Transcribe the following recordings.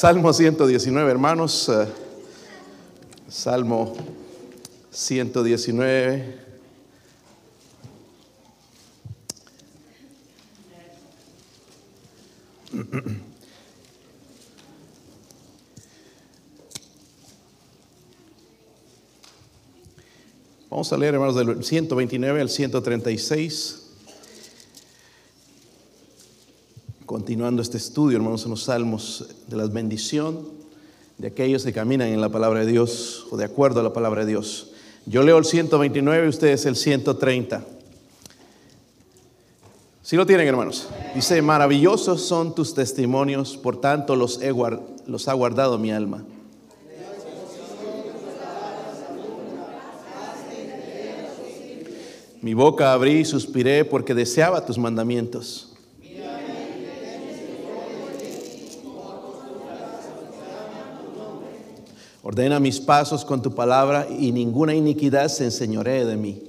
Salmo 119, hermanos. eh, Salmo 119. Vamos a leer, hermanos, del 129 al 136. Continuando este estudio, hermanos, en los salmos de la bendición de aquellos que caminan en la palabra de Dios o de acuerdo a la palabra de Dios. Yo leo el 129 y ustedes el 130. Si lo tienen, hermanos. Dice, maravillosos son tus testimonios, por tanto los, he los ha guardado mi alma. Mi boca abrí y suspiré porque deseaba tus mandamientos. Ordena mis pasos con tu palabra y ninguna iniquidad se enseñoree de mí.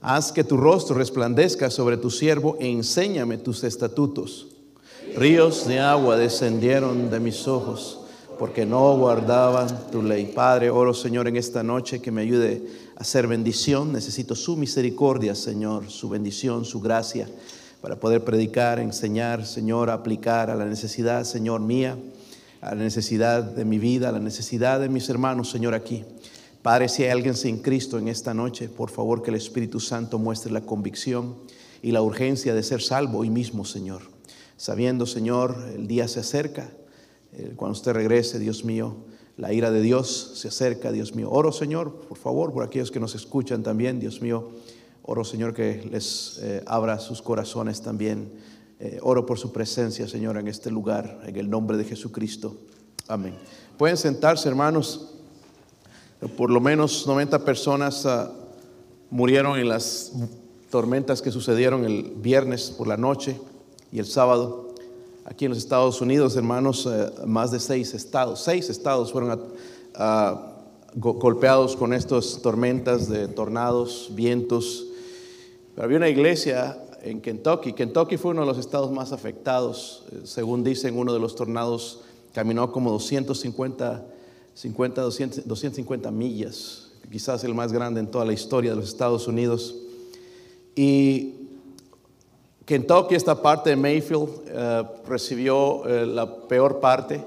Haz que tu rostro resplandezca sobre tu siervo e enséñame tus estatutos. Ríos de agua descendieron de mis ojos porque no guardaban tu ley. Padre, oro Señor en esta noche que me ayude a hacer bendición. Necesito su misericordia, Señor, su bendición, su gracia para poder predicar, enseñar, Señor, aplicar a la necesidad, Señor, mía, a la necesidad de mi vida, a la necesidad de mis hermanos, Señor, aquí. Padre, si hay alguien sin Cristo en esta noche, por favor que el Espíritu Santo muestre la convicción y la urgencia de ser salvo hoy mismo, Señor. Sabiendo, Señor, el día se acerca, eh, cuando usted regrese, Dios mío, la ira de Dios se acerca, Dios mío. Oro, Señor, por favor, por aquellos que nos escuchan también, Dios mío. Oro, Señor, que les eh, abra sus corazones también. Eh, oro por su presencia, Señor, en este lugar, en el nombre de Jesucristo. Amén. Pueden sentarse, hermanos. Por lo menos 90 personas ah, murieron en las tormentas que sucedieron el viernes por la noche y el sábado. Aquí en los Estados Unidos, hermanos, eh, más de seis estados, seis estados fueron a- a- go- golpeados con estas tormentas de tornados, vientos. Pero había una iglesia en Kentucky. Kentucky fue uno de los estados más afectados. Eh, Según dicen, uno de los tornados caminó como 250, 50, 200, 250 millas, quizás el más grande en toda la historia de los Estados Unidos. Y Kentucky, esta parte de Mayfield, eh, recibió eh, la peor parte.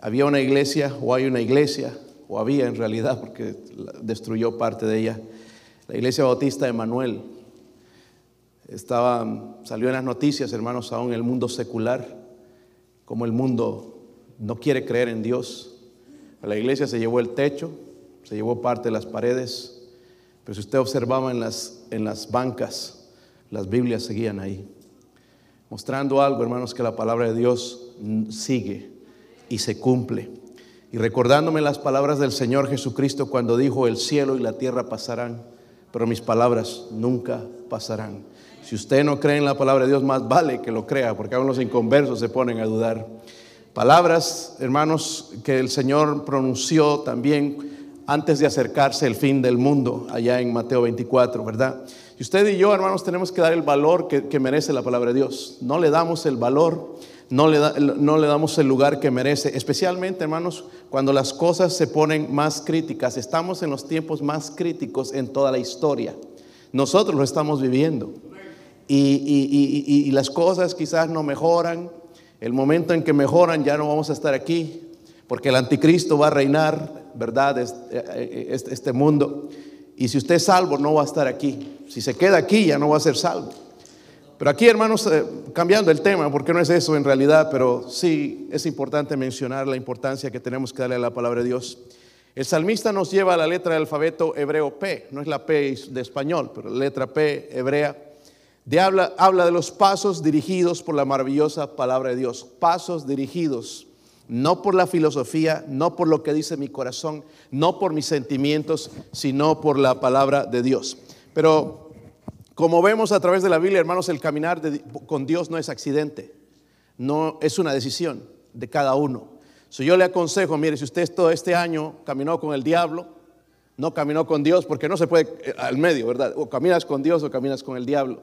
Había una iglesia, o hay una iglesia, o había en realidad, porque destruyó parte de ella, la iglesia bautista de Manuel. Estaba, salió en las noticias, hermanos, aún en el mundo secular, como el mundo no quiere creer en Dios. La iglesia se llevó el techo, se llevó parte de las paredes, pero si usted observaba en las, en las bancas, las Biblias seguían ahí, mostrando algo, hermanos, que la palabra de Dios sigue y se cumple. Y recordándome las palabras del Señor Jesucristo cuando dijo, el cielo y la tierra pasarán, pero mis palabras nunca pasarán. Si usted no cree en la palabra de Dios, más vale que lo crea, porque aún los inconversos se ponen a dudar. Palabras, hermanos, que el Señor pronunció también antes de acercarse el fin del mundo, allá en Mateo 24, ¿verdad? Y usted y yo, hermanos, tenemos que dar el valor que, merece la palabra de Dios. No le damos el valor, no le, no le damos el lugar que merece, especialmente, hermanos, cuando las cosas se ponen más críticas. Estamos en los tiempos más críticos en toda la historia. Nosotros lo estamos viviendo. Y, y- las cosas quizás no mejoran. El momento en que mejoran ya no vamos a estar aquí, porque el anticristo va a reinar, ¿verdad? Eh, eh, Este, este mundo. Y si usted es salvo, no va a estar aquí. Si se queda aquí, ya no va a ser salvo. Pero aquí, hermanos, eh, cambiando el tema, porque no es eso en realidad, pero sí es importante mencionar la importancia que tenemos que darle a la palabra de Dios. El salmista nos lleva a la letra del alfabeto hebreo P, no es la P de español, pero la letra P hebrea, habla, de los pasos dirigidos por la maravillosa palabra de Dios, pasos dirigidos no por la filosofía, no por lo que dice mi corazón, no por mis sentimientos, sino por la palabra de Dios. Pero como vemos a través de la Biblia, hermanos, el caminar con Dios no es accidente, no es una decisión de cada uno. So, yo le aconsejo, mire, si usted todo este año caminó con el diablo, no caminó con Dios, porque no se puede eh, al medio, ¿verdad? O caminas con Dios o caminas con el diablo.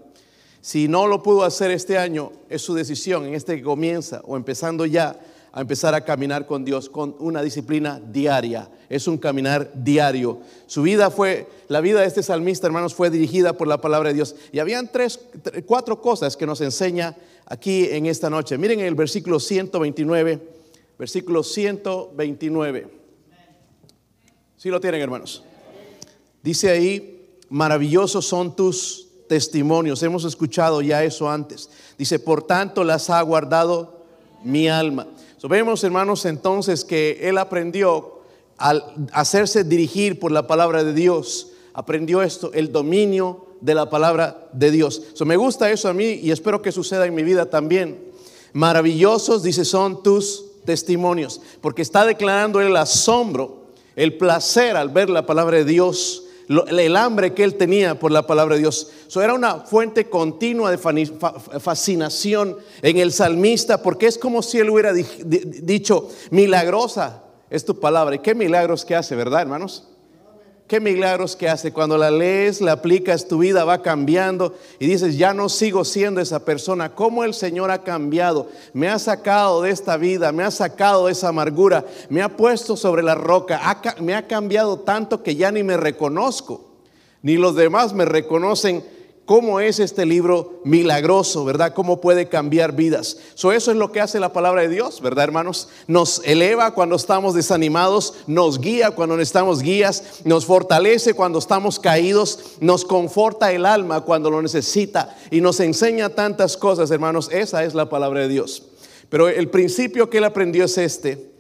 Si no lo pudo hacer este año, es su decisión en este que comienza o empezando ya a empezar a caminar con Dios con una disciplina diaria. Es un caminar diario. Su vida fue, la vida de este salmista, hermanos, fue dirigida por la palabra de Dios. Y habían tres, cuatro cosas que nos enseña aquí en esta noche. Miren el versículo 129, versículo 129. ¿Sí lo tienen, hermanos? Dice ahí, maravillosos son tus testimonios. Hemos escuchado ya eso antes. Dice, por tanto las ha guardado mi alma. vemos, hermanos, entonces que él aprendió al hacerse dirigir por la palabra de Dios, aprendió esto, el dominio de la palabra de Dios. me gusta eso a mí y espero que suceda en mi vida también. Maravillosos, dice, son tus testimonios, porque está declarando el asombro, el placer al ver la palabra de Dios el hambre que él tenía por la palabra de Dios. Eso era una fuente continua de fascinación en el salmista, porque es como si él hubiera dicho, milagrosa es tu palabra. ¿Y qué milagros que hace, verdad, hermanos? Qué milagros que hace. Cuando la lees, la aplicas, tu vida va cambiando y dices, ya no sigo siendo esa persona. ¿Cómo el Señor ha cambiado? Me ha sacado de esta vida, me ha sacado de esa amargura, me ha puesto sobre la roca, me ha cambiado tanto que ya ni me reconozco, ni los demás me reconocen cómo es este libro milagroso, ¿verdad? Cómo puede cambiar vidas. eso es lo que hace la palabra de Dios, ¿verdad, hermanos? Nos eleva cuando estamos desanimados, nos guía cuando necesitamos guías, nos fortalece cuando estamos caídos, nos conforta el alma cuando lo necesita y nos enseña tantas cosas, hermanos. Esa es la palabra de Dios. Pero el principio que él aprendió es este.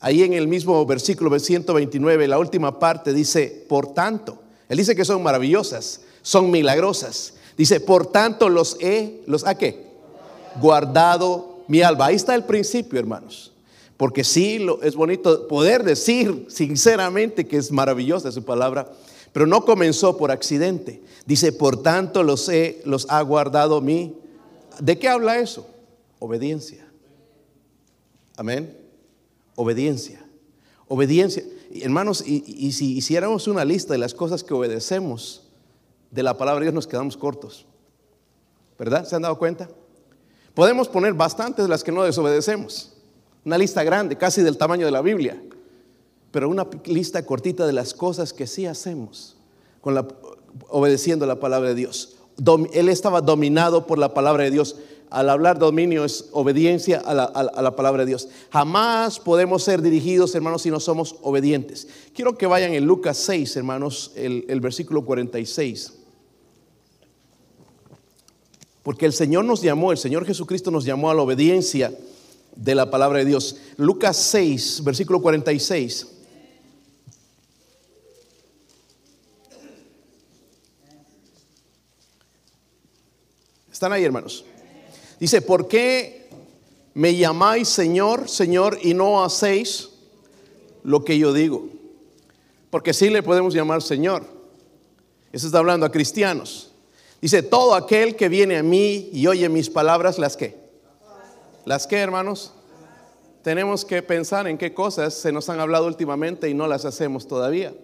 Ahí en el mismo versículo 129, la última parte dice, por tanto, él dice que son maravillosas son milagrosas. Dice, por tanto los he, los ha qué? Guardado mi alma. Ahí está el principio, hermanos. Porque sí, lo, es bonito poder decir sinceramente que es maravillosa su palabra, pero no comenzó por accidente. Dice, por tanto los he, los ha guardado mi. ¿De qué habla eso? Obediencia. Amén. Obediencia. Obediencia. Hermanos, y si hiciéramos una lista de las cosas que obedecemos, de la palabra de Dios nos quedamos cortos. ¿Verdad? ¿Se han dado cuenta? Podemos poner bastantes de las que no desobedecemos. Una lista grande, casi del tamaño de la Biblia. Pero una lista cortita de las cosas que sí hacemos con la, obedeciendo la palabra de Dios. él estaba dominado por la palabra de Dios. Al hablar dominio es obediencia a la, palabra de Dios. Jamás podemos ser dirigidos, hermanos, si no somos obedientes. Quiero que vayan en Lucas 6, hermanos, el, el versículo 46. Porque el Señor nos llamó, el Señor Jesucristo nos llamó a la obediencia de la palabra de Dios. Lucas 6, versículo 46. ¿Están ahí, hermanos? Dice, ¿por qué me llamáis Señor, Señor, y no hacéis lo que yo digo? Porque sí le podemos llamar Señor. Eso está hablando a cristianos. Dice, todo aquel que viene a mí y oye mis palabras, ¿las qué? ¿Las qué, hermanos? Tenemos que pensar en qué cosas se nos han hablado últimamente y no las hacemos todavía.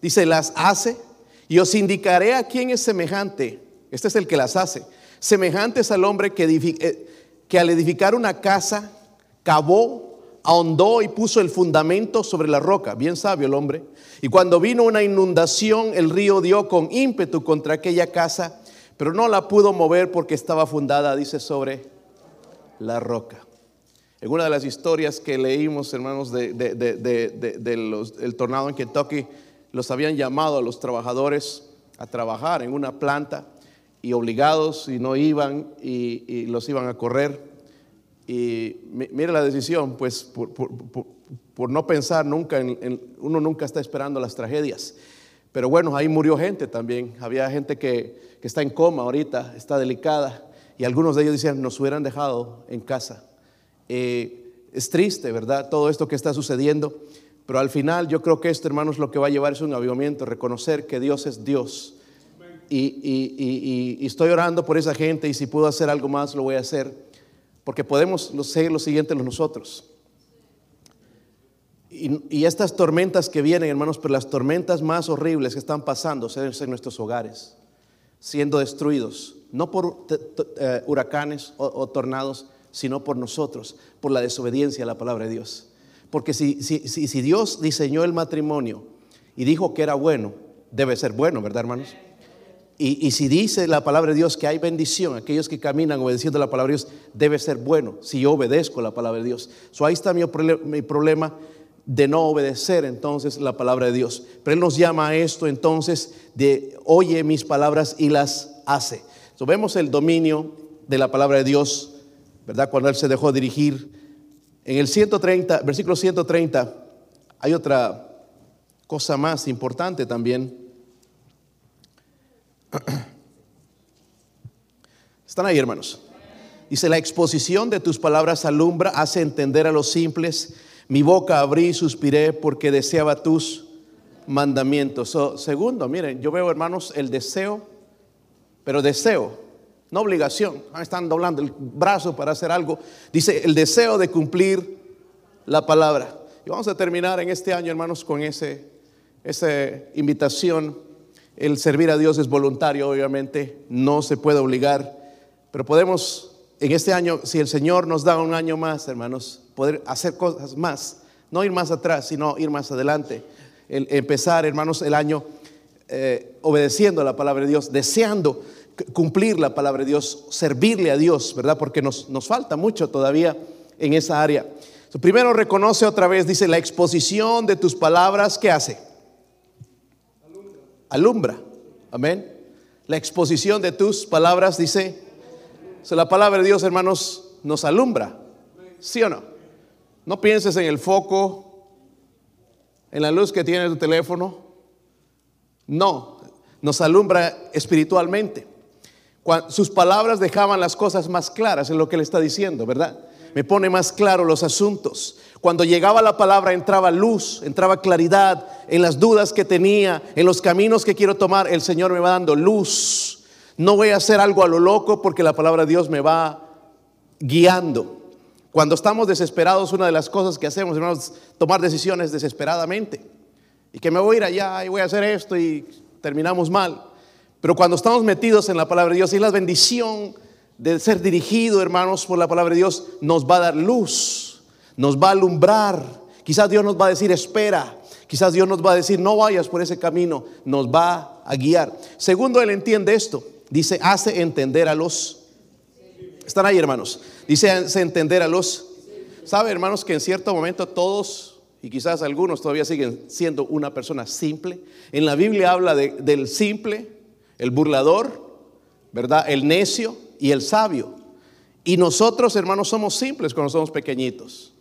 Dice, las hace y os indicaré a quién es semejante. Este es el que las hace. Semejantes al hombre que, eh, que al edificar una casa cavó ahondó y puso el fundamento sobre la roca, bien sabio el hombre. Y cuando vino una inundación, el río dio con ímpetu contra aquella casa, pero no la pudo mover porque estaba fundada, dice, sobre la roca. En una de las historias que leímos, hermanos, del de, tornado en Kentucky, los habían llamado a los trabajadores a trabajar en una planta y obligados y no iban y los iban a correr. Y mire la decisión, pues por, no pensar nunca, en, uno nunca está esperando las tragedias. Pero bueno, ahí murió gente también. Había gente que, está en coma ahorita, está delicada. Y algunos de ellos decían, nos hubieran dejado en casa. Eh, es triste, ¿verdad? Todo esto que está sucediendo. Pero al final yo creo que esto, hermanos, lo que va a llevar es un avivamiento, reconocer que Dios es Dios. Y, y, estoy orando por esa gente y si puedo hacer algo más, lo voy a hacer porque podemos seguir lo siguiente nosotros. Y, estas tormentas que vienen, hermanos, pero las tormentas más horribles que están pasando son en nuestros hogares. siendo destruidos, no por eh, huracanes o, tornados, sino por nosotros, por la desobediencia a la palabra de Dios. Porque si, si, si Dios diseñó el matrimonio y dijo que era bueno, debe ser bueno, ¿verdad, hermanos? Y, si dice la palabra de Dios que hay bendición, aquellos que caminan obedeciendo la palabra de Dios, debe ser bueno si yo obedezco la palabra de Dios. So, ahí está mi, problema de no obedecer entonces la palabra de Dios. Pero Él nos llama a esto entonces de oye mis palabras y las hace. So, vemos el dominio de la palabra de Dios, ¿verdad? Cuando Él se dejó dirigir. En el 130, versículo 130, hay otra cosa más importante también. Están ahí, hermanos. Dice, la exposición de tus palabras alumbra, hace entender a los simples. Mi boca abrí y suspiré porque deseaba tus mandamientos. segundo, miren, yo veo, hermanos, el deseo, pero deseo, no obligación. Ah, están doblando el brazo para hacer algo. Dice, el deseo de cumplir la palabra. Y vamos a terminar en este año, hermanos, con ese, esa invitación el servir a Dios es voluntario, obviamente, no se puede obligar, pero podemos en este año, si el Señor nos da un año más, hermanos, poder hacer cosas más, no ir más atrás, sino ir más adelante. empezar, hermanos, el año eh, obedeciendo la palabra de Dios, deseando cumplir la palabra de Dios, servirle a Dios, ¿verdad? Porque nos, nos falta mucho todavía en esa área. primero reconoce otra vez, dice, la exposición de tus palabras, ¿qué hace? Alumbra. Amén. La exposición de tus palabras dice, la palabra de Dios, hermanos, nos alumbra. ¿Sí o no? No pienses en el foco, en la luz que tiene tu teléfono. No, nos alumbra espiritualmente. sus palabras dejaban las cosas más claras en lo que le está diciendo, ¿verdad? Me pone más claro los asuntos. Cuando llegaba la palabra entraba luz, entraba claridad en las dudas que tenía, en los caminos que quiero tomar. El Señor me va dando luz. No voy a hacer algo a lo loco porque la palabra de Dios me va guiando. Cuando estamos desesperados, una de las cosas que hacemos, es tomar decisiones desesperadamente. Y que me voy a ir allá y voy a hacer esto y terminamos mal. Pero cuando estamos metidos en la palabra de Dios y la bendición de ser dirigido, hermanos, por la palabra de Dios, nos va a dar luz nos va a alumbrar. Quizás Dios nos va a decir, espera. Quizás Dios nos va a decir, no vayas por ese camino. Nos va a guiar. Segundo, Él entiende esto. Dice, hace entender a los... Están ahí, hermanos. Dice, hace entender a los... ¿Sabe, hermanos, que en cierto momento todos, y quizás algunos todavía siguen siendo una persona simple? En la Biblia habla del simple, el burlador, ¿verdad? El necio y el sabio. Y nosotros, hermanos, somos simples cuando somos pequeñitos.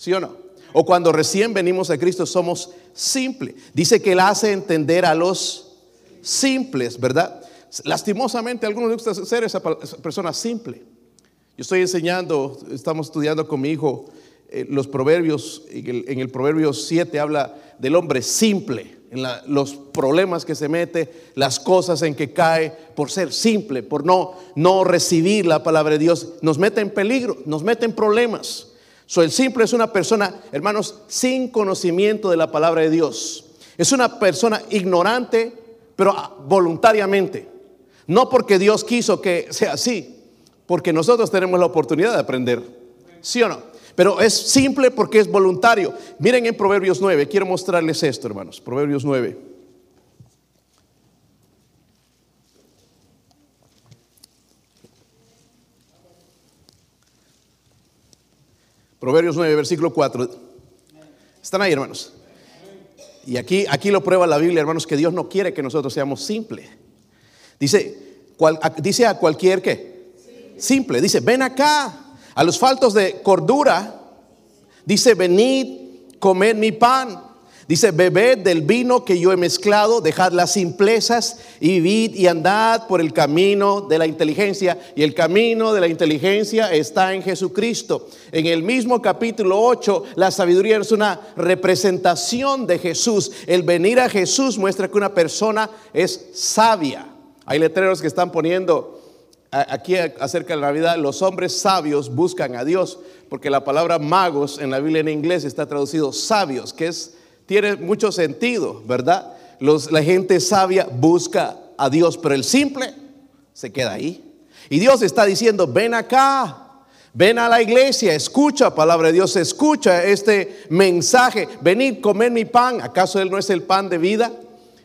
¿Sí o no? O cuando recién venimos a Cristo somos simples. Dice que Él hace entender a los simples, ¿verdad? Lastimosamente algunos les gusta ser esa persona simple. Yo estoy enseñando, estamos estudiando con mi hijo eh, los proverbios, en el, en el proverbio 7 habla del hombre simple, en los problemas que se mete, las cosas en que cae por ser simple, por no, no recibir la palabra de Dios, nos mete en peligro, nos mete en problemas. So, el simple es una persona, hermanos, sin conocimiento de la palabra de Dios. Es una persona ignorante, pero voluntariamente. No porque Dios quiso que sea así, porque nosotros tenemos la oportunidad de aprender. ¿Sí o no? Pero es simple porque es voluntario. Miren en Proverbios 9, quiero mostrarles esto, hermanos. Proverbios 9. Proverbios 9, versículo 4. ¿Están ahí, hermanos? Y aquí, aquí lo prueba la Biblia, hermanos, que Dios no quiere que nosotros seamos simples. Dice, dice a cualquier que simple. Dice, ven acá, a los faltos de cordura. Dice, venid, comed mi pan. Dice, bebed del vino que yo he mezclado, dejad las simplezas y vivid y andad por el camino de la inteligencia. Y el camino de la inteligencia está en Jesucristo. En el mismo capítulo 8, la sabiduría es una representación de Jesús. El venir a Jesús muestra que una persona es sabia. Hay letreros que están poniendo aquí acerca de la Navidad, los hombres sabios buscan a Dios, porque la palabra magos en la Biblia en inglés está traducido sabios, que es tiene mucho sentido, ¿verdad? Los, la gente sabia busca a Dios, pero el simple se queda ahí. Y Dios está diciendo, ven acá, ven a la iglesia, escucha palabra de Dios, escucha este mensaje, venid, comer mi pan. ¿Acaso Él no es el pan de vida?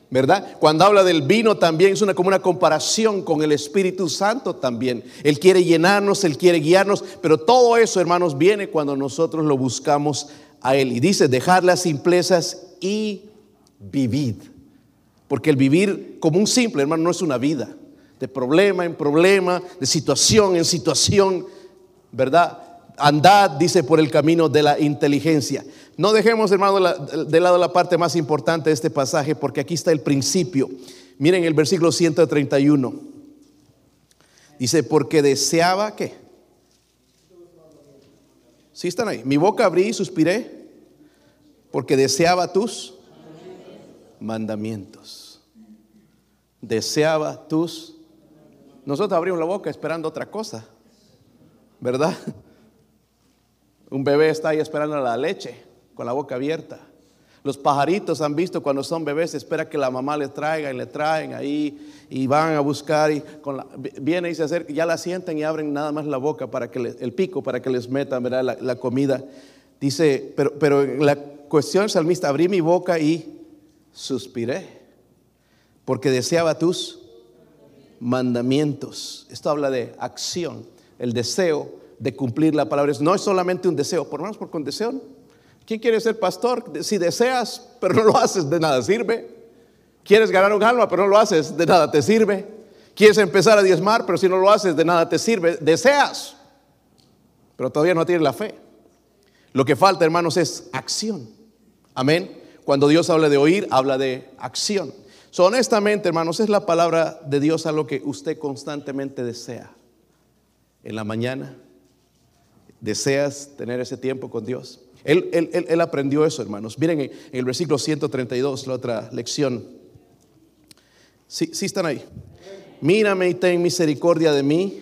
¿verdad? Cuando habla del vino también es una, como una comparación con el Espíritu Santo también. Él quiere llenarnos, Él quiere guiarnos, pero todo eso, hermanos, viene cuando nosotros lo buscamos a Él. Y dice, dejar las simplezas y vivid. Porque el vivir como un simple, hermano, no es una vida. De problema en problema, de situación en situación, ¿verdad? Andad, dice, por el camino de la inteligencia. No dejemos, hermano, de lado la parte más importante de este pasaje, porque aquí está el principio. Miren el versículo 131. Dice, porque deseaba que. ¿Sí están ahí? Mi boca abrí y suspiré, porque deseaba tus mandamientos. Deseaba tus. Nosotros abrimos la boca esperando otra cosa, ¿verdad? Un bebé está ahí esperando la leche con la boca abierta. Los pajaritos han visto cuando son bebés, espera que la mamá les traiga y le traen ahí y van a buscar y con viene y se acerca, ya la sienten y abren nada más la boca para que el pico para que les metan La, la, comida. Dice, pero, pero la cuestión salmista, abrí mi boca y suspiré porque deseaba tus mandamientos. Esto habla de acción, el deseo de cumplir la palabra. No es solamente un deseo, por lo menos porque un deseo. ¿Quién quiere ser pastor? Si deseas, pero no lo haces, de nada sirve. Quieres ganar un alma, pero no lo haces, de nada te sirve. Quieres empezar a diezmar, pero si no lo haces, de nada te sirve. Deseas, pero todavía no tienes la fe. Lo que falta, hermanos, es acción. Amén. Cuando Dios habla de oír, habla de acción. So, honestamente, hermanos, es la palabra de Dios a lo que usted constantemente desea. En la mañana, deseas tener ese tiempo con Dios. Él, aprendió eso, hermanos. Miren en, el versículo 132, la otra lección. Sí, sí están ahí. Mírame y ten misericordia de mí,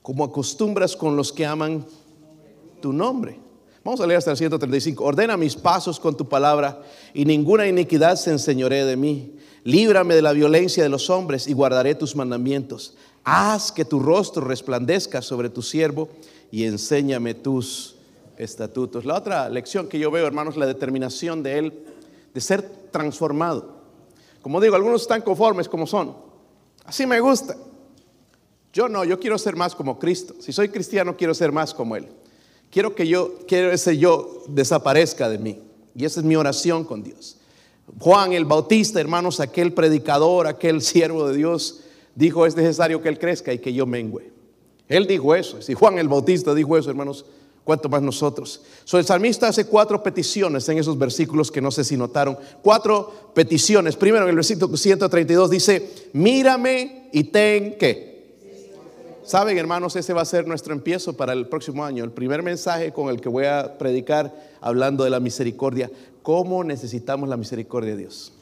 como acostumbras con los que aman tu nombre. Vamos a leer hasta el 135. Ordena mis pasos con tu palabra y ninguna iniquidad se enseñoree de mí. Líbrame de la violencia de los hombres y guardaré tus mandamientos. Haz que tu rostro resplandezca sobre tu siervo y enséñame tus estatutos. La otra lección que yo veo, hermanos, la determinación de él de ser transformado. Como digo, algunos están conformes como son. Así me gusta. Yo no, yo quiero ser más como Cristo. Si soy cristiano, quiero ser más como Él. Quiero que yo, quiero ese yo desaparezca de mí. Y esa es mi oración con Dios. Juan el Bautista, hermanos, aquel predicador, aquel siervo de Dios, dijo, es necesario que Él crezca y que yo mengüe. Él dijo eso. Si Juan el Bautista dijo eso, hermanos, ¿cuánto más nosotros? So, el salmista hace cuatro peticiones en esos versículos que no sé si notaron. Cuatro peticiones. Primero, en el versículo 132 dice, mírame y ten que. Saben, hermanos, ese va a ser nuestro empiezo para el próximo año. El primer mensaje con el que voy a predicar hablando de la misericordia. ¿Cómo necesitamos la misericordia de Dios?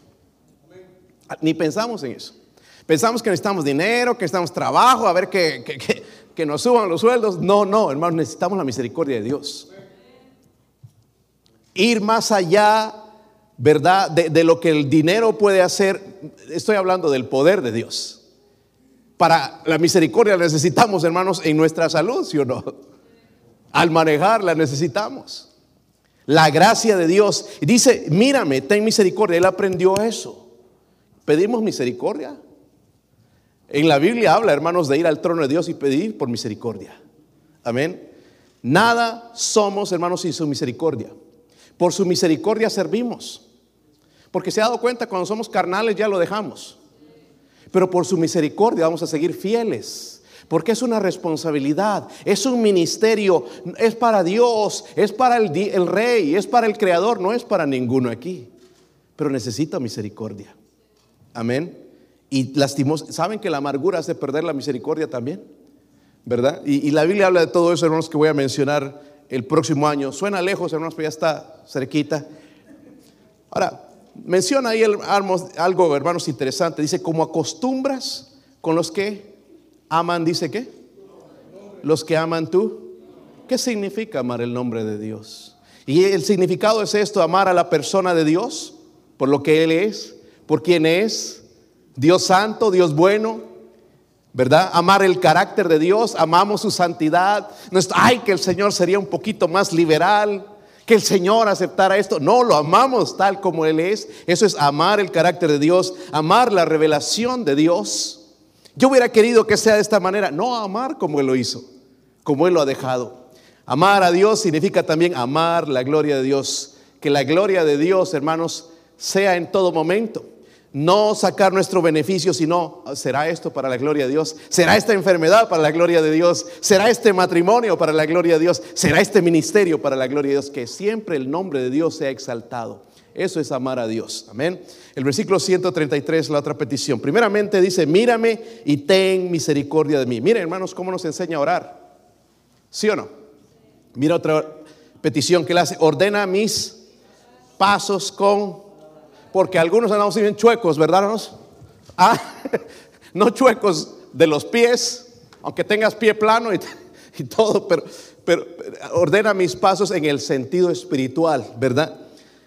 Ni pensamos en eso. Pensamos que necesitamos dinero, que necesitamos trabajo, a ver que, que, nos suban los sueldos. No, no, hermanos, necesitamos la misericordia de Dios. Ir más allá, ¿verdad? De, lo que el dinero puede hacer. Estoy hablando del poder de Dios. Para la misericordia necesitamos, hermanos, en nuestra salud, ¿sí o no? Al manejar la necesitamos. La gracia de Dios. Dice, mírame, ten misericordia. Él aprendió eso. Pedimos misericordia. En la Biblia habla, hermanos, de ir al trono de Dios y pedir por misericordia. Amén. Nada somos, hermanos, sin su misericordia. Por su misericordia servimos. Porque se ha dado cuenta, cuando somos carnales ya lo dejamos. Pero por su misericordia vamos a seguir fieles. Porque es una responsabilidad, es un ministerio, es para Dios, es para el, el rey, es para el creador, no es para ninguno aquí. Pero necesita misericordia. Amén. Y lastimos, ¿saben que la amargura hace perder la misericordia también? ¿Verdad? Y, la Biblia habla de todo eso, hermanos, que voy a mencionar el próximo año. Suena lejos, hermanos, pero ya está cerquita. Ahora, menciona ahí algo, hermanos, interesante. Dice, como acostumbras con los que aman, dice qué? Los que aman tú. ¿Qué significa amar el nombre de Dios? Y el significado es esto, amar a la persona de Dios por lo que Él es, por quien es, Dios santo, Dios bueno, ¿verdad? Amar el carácter de Dios, amamos su santidad. Ay, que el Señor sería un poquito más liberal, que el Señor aceptara esto. No, lo amamos tal como Él es. Eso es amar el carácter de Dios, amar la revelación de Dios. Yo hubiera querido que sea de esta manera, no amar como Él lo hizo, como Él lo ha dejado. Amar a Dios significa también amar la gloria de Dios. Que la gloria de Dios, hermanos, sea en todo momento. No sacar nuestro beneficio, sino, ¿será esto para la gloria de Dios? ¿Será esta enfermedad para la gloria de Dios? ¿Será este matrimonio para la gloria de Dios? ¿Será este ministerio para la gloria de Dios? Que siempre el nombre de Dios sea exaltado. Eso es amar a Dios. Amén. El versículo 133, la otra petición. Primeramente dice, mírame y ten misericordia de mí. Miren, hermanos, cómo nos enseña a orar. ¿Sí o no? Mira otra petición que le hace. Ordena mis pasos con porque algunos andamos bien chuecos, ¿verdad? Hermanos? Ah, no chuecos de los pies, aunque tengas pie plano y, todo, pero, ordena mis pasos en el sentido espiritual, ¿verdad?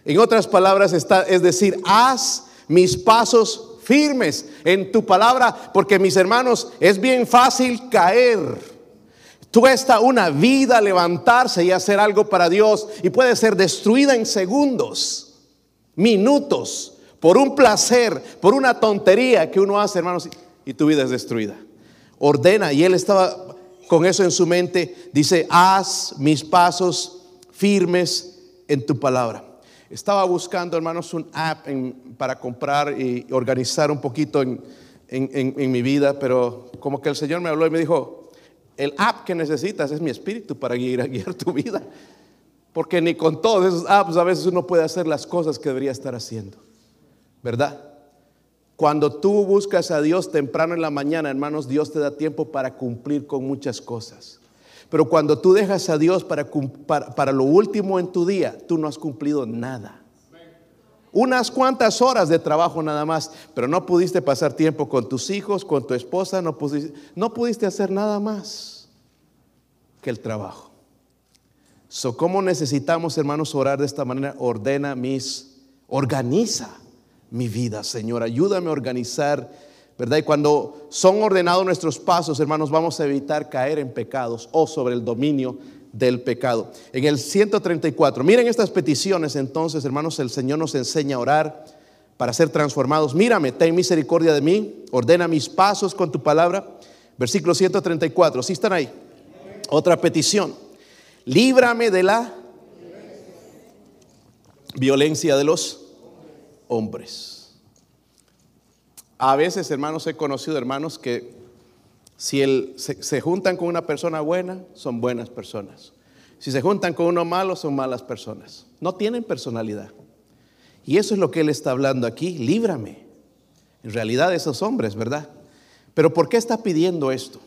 En otras palabras está, es decir, haz mis pasos firmes en tu palabra, porque mis hermanos, es bien fácil caer. Cuesta una vida levantarse y hacer algo para Dios y puede ser destruida en segundos minutos, por un placer, por una tontería que uno hace, hermanos, y tu vida es destruida. Ordena, y él estaba con eso en su mente, dice, haz mis pasos firmes en tu palabra. Estaba buscando, hermanos, un app para comprar y organizar un poquito en, en mi vida, pero como que el Señor me habló y me dijo, el app que necesitas es mi espíritu para guiar tu vida. Porque ni con todos esos apps a veces uno puede hacer las cosas que debería estar haciendo. ¿Verdad? Cuando tú buscas a Dios temprano en la mañana, hermanos, Dios te da tiempo para cumplir con muchas cosas. Pero cuando tú dejas a Dios para, para, lo último en tu día, tú no has cumplido nada. Unas cuantas horas de trabajo nada más, pero no pudiste pasar tiempo con tus hijos, con tu esposa, no pudiste, no pudiste hacer nada más que el trabajo. So, ¿Cómo necesitamos, hermanos, orar de esta manera? Ordena mis, organiza mi vida, Señor. Ayúdame a organizar, ¿verdad? Y cuando son ordenados nuestros pasos, hermanos, vamos a evitar caer en pecados o sobre el dominio del pecado. En el 134, miren estas peticiones, entonces, hermanos, el Señor nos enseña a orar para ser transformados. Mírame, ten misericordia de mí, ordena mis pasos con tu palabra. Versículo 134, ¿sí están ahí? Otra petición líbrame de la violencia de los hombres. A veces, hermanos, he conocido hermanos que si se, juntan con una persona buena, son buenas personas. Si se juntan con uno malo, son malas personas. No tienen personalidad. Y eso es lo que él está hablando aquí, líbrame. En realidad esos hombres, ¿verdad? Pero ¿por qué está pidiendo esto?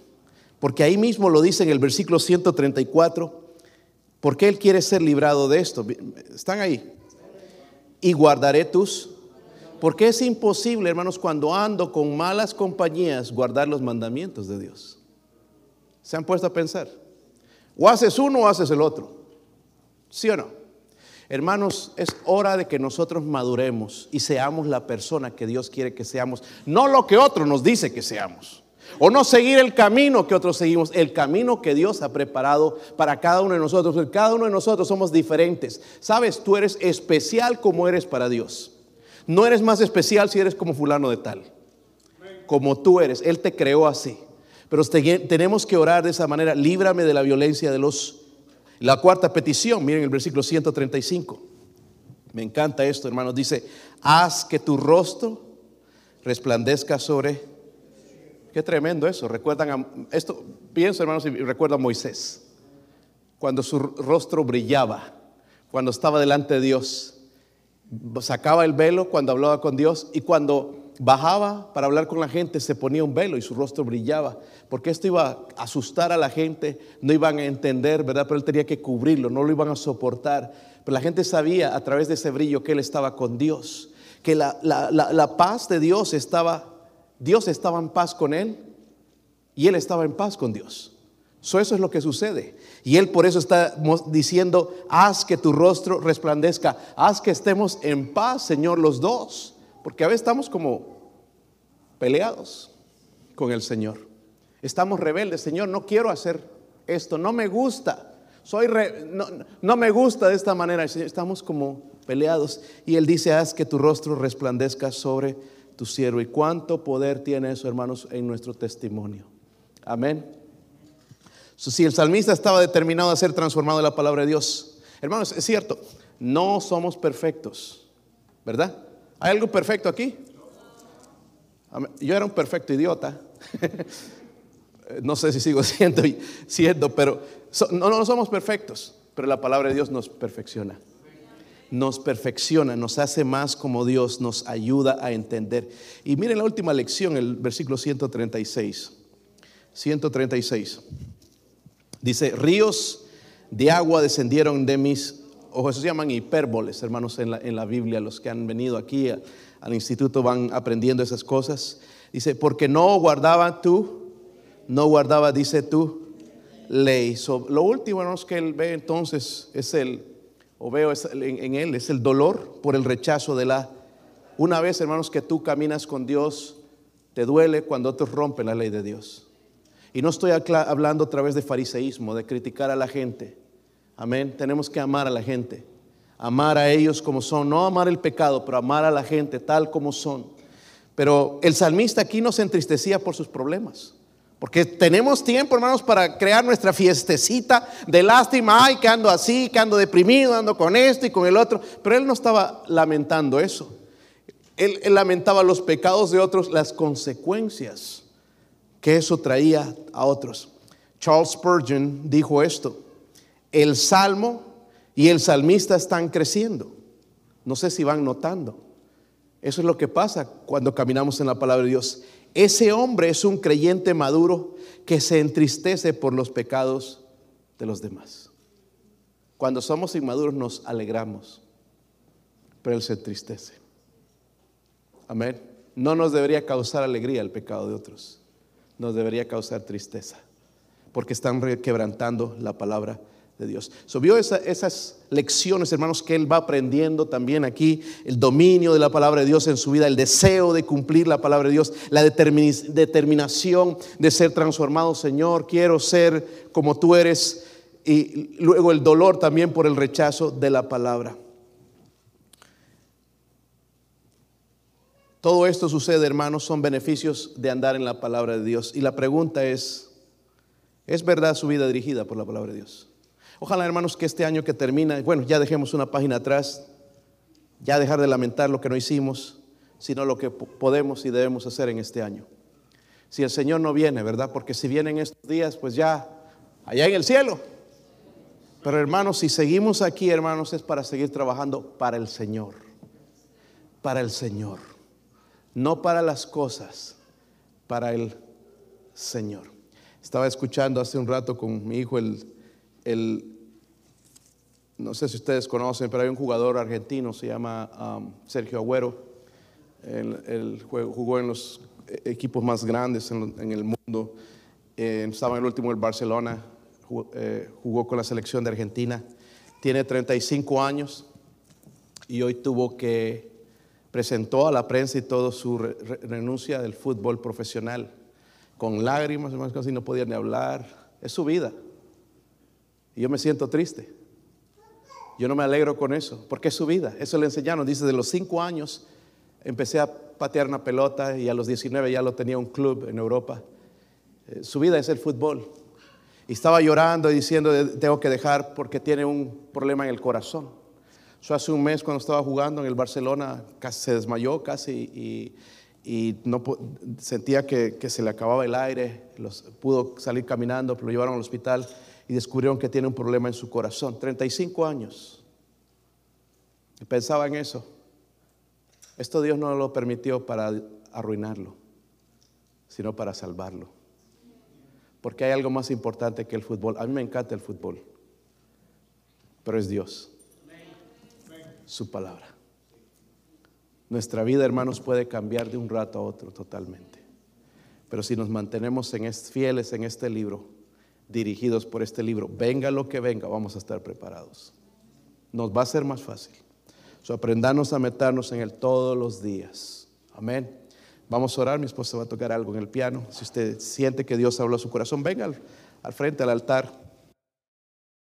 Porque ahí mismo lo dice en el versículo 134, ¿Por qué Él quiere ser librado de esto? ¿Están ahí? Y guardaré tus... Porque es imposible, hermanos, cuando ando con malas compañías, guardar los mandamientos de Dios. ¿Se han puesto a pensar? O haces uno o haces el otro. ¿Sí o no? Hermanos, es hora de que nosotros maduremos y seamos la persona que Dios quiere que seamos, no lo que otro nos dice que seamos. O no seguir el camino que otros seguimos, el camino que Dios ha preparado para cada uno de nosotros. Cada uno de nosotros somos diferentes. Sabes, tú eres especial como eres para Dios. No eres más especial si eres como fulano de tal. Como tú eres. Él te creó así. Pero tenemos que orar de esa manera. Líbrame de la violencia de los... La cuarta petición, miren el versículo 135. Me encanta esto, hermanos. Dice, haz que tu rostro resplandezca sobre Qué tremendo eso. Recuerdan a, esto, pienso hermanos, y recuerdo a Moisés, cuando su rostro brillaba, cuando estaba delante de Dios, sacaba el velo cuando hablaba con Dios y cuando bajaba para hablar con la gente se ponía un velo y su rostro brillaba, porque esto iba a asustar a la gente, no iban a entender, ¿verdad? Pero él tenía que cubrirlo, no lo iban a soportar. Pero la gente sabía a través de ese brillo que él estaba con Dios, que la, la paz de Dios estaba Dios estaba en paz con él y él estaba en paz con Dios. eso es lo que sucede. Y él por eso está diciendo, haz que tu rostro resplandezca, haz que estemos en paz, Señor, los dos. Porque a veces estamos como peleados con el Señor. Estamos rebeldes, Señor, no quiero hacer esto, no me gusta. Soy no, no, me gusta de esta manera. Estamos como peleados. Y Él dice, haz que tu rostro resplandezca sobre tu siervo. ¿Y cuánto poder tiene eso, hermanos, en nuestro testimonio? Amén. Si el salmista estaba determinado a ser transformado en la palabra de Dios, hermanos, es cierto, no somos perfectos, ¿verdad? ¿Hay algo perfecto aquí? Yo era un perfecto idiota. no sé si sigo siendo, pero no, no somos perfectos, pero la palabra de Dios nos perfecciona. Nos perfecciona, nos hace más como Dios, nos ayuda a entender. Y miren la última lección, el versículo 136. 136. Dice, ríos de agua descendieron de mis ojos. Eso se llaman hipérboles, hermanos, en la, en la Biblia. Los que han venido aquí al instituto van aprendiendo esas cosas. Dice, porque no guardaba tú, no guardaba, dice tú, ley. lo último, hermanos, que él ve entonces es el, o veo en, él, es el dolor por el rechazo de la... Una vez, hermanos, que tú caminas con Dios, te duele cuando otros rompen la ley de Dios. Y no estoy hablando a través de fariseísmo, de criticar a la gente. Amén. Tenemos que amar a la gente. Amar a ellos como son. No amar el pecado, pero amar a la gente tal como son. Pero el salmista aquí no se entristecía por sus problemas. Porque tenemos tiempo, hermanos, para crear nuestra fiestecita de lástima. Ay, que ando así, que ando deprimido, ando con esto y con el otro. Pero él no estaba lamentando eso. Él, él lamentaba los pecados de otros, las consecuencias que eso traía a otros. Charles Spurgeon dijo esto, el salmo y el salmista están creciendo. No sé si van notando. Eso es lo que pasa cuando caminamos en la palabra de Dios. Ese hombre es un creyente maduro que se entristece por los pecados de los demás. Cuando somos inmaduros nos alegramos, pero él se entristece. Amén. No nos debería causar alegría el pecado de otros nos debería causar tristeza, porque están quebrantando la palabra de Dios. Vio esas lecciones, hermanos, que él va aprendiendo también aquí, el dominio de la palabra de Dios en su vida, el deseo de cumplir la palabra de Dios, la determinación de ser transformado, Señor, quiero ser como tú eres, y luego el dolor también por el rechazo de la palabra. Todo esto sucede, hermanos, son beneficios de andar en la palabra de Dios. Y la pregunta es, ¿es verdad su vida dirigida por la palabra de Dios? Ojalá, hermanos, que este año que termina, bueno, ya dejemos una página atrás, ya dejar de lamentar lo que no hicimos, sino lo que podemos y debemos hacer en este año. Si el Señor no viene, ¿verdad? Porque si vienen estos días, pues ya, allá en el cielo. Pero hermanos, si seguimos aquí, hermanos, es para seguir trabajando para el Señor. Para el Señor no para las cosas, para el Señor. Estaba escuchando hace un rato con mi hijo el, el no sé si ustedes conocen, pero hay un jugador argentino, se llama um, Sergio Agüero. Él, jugó en los equipos más grandes en, el mundo. Eh, estaba en el último del Barcelona, jugó, eh, jugó con la selección de Argentina. Tiene 35 años y hoy tuvo que presentó a la prensa y todo su renuncia del fútbol profesional, con lágrimas, casi no podía ni hablar. Es su vida. Y yo me siento triste. Yo no me alegro con eso, porque es su vida. Eso le enseñaron. Dice, de los cinco años empecé a patear una pelota y a los 19 ya lo tenía un club en Europa. Eh, su vida es el fútbol. Y estaba llorando y diciendo, tengo que dejar porque tiene un problema en el corazón hace un mes cuando estaba jugando en el Barcelona, casi se desmayó casi y, no, sentía que, se le acababa el aire, los, pudo salir caminando, pero lo llevaron al hospital y descubrieron que tiene un problema en su corazón. 35 años. Y pensaba en eso. Esto Dios no lo permitió para arruinarlo, sino para salvarlo. Porque hay algo más importante que el fútbol. A mí me encanta el fútbol, pero es Dios su palabra. Nuestra vida, hermanos, puede cambiar de un rato a otro totalmente. Pero si nos mantenemos en fieles en este libro, dirigidos por este libro, venga lo que venga, vamos a estar preparados. Nos va a ser más fácil. So, a meternos en él todos los días. Amén. Vamos a orar, mi esposa va a tocar algo en el piano. Si usted siente que Dios habló a su corazón, venga al, al frente al altar.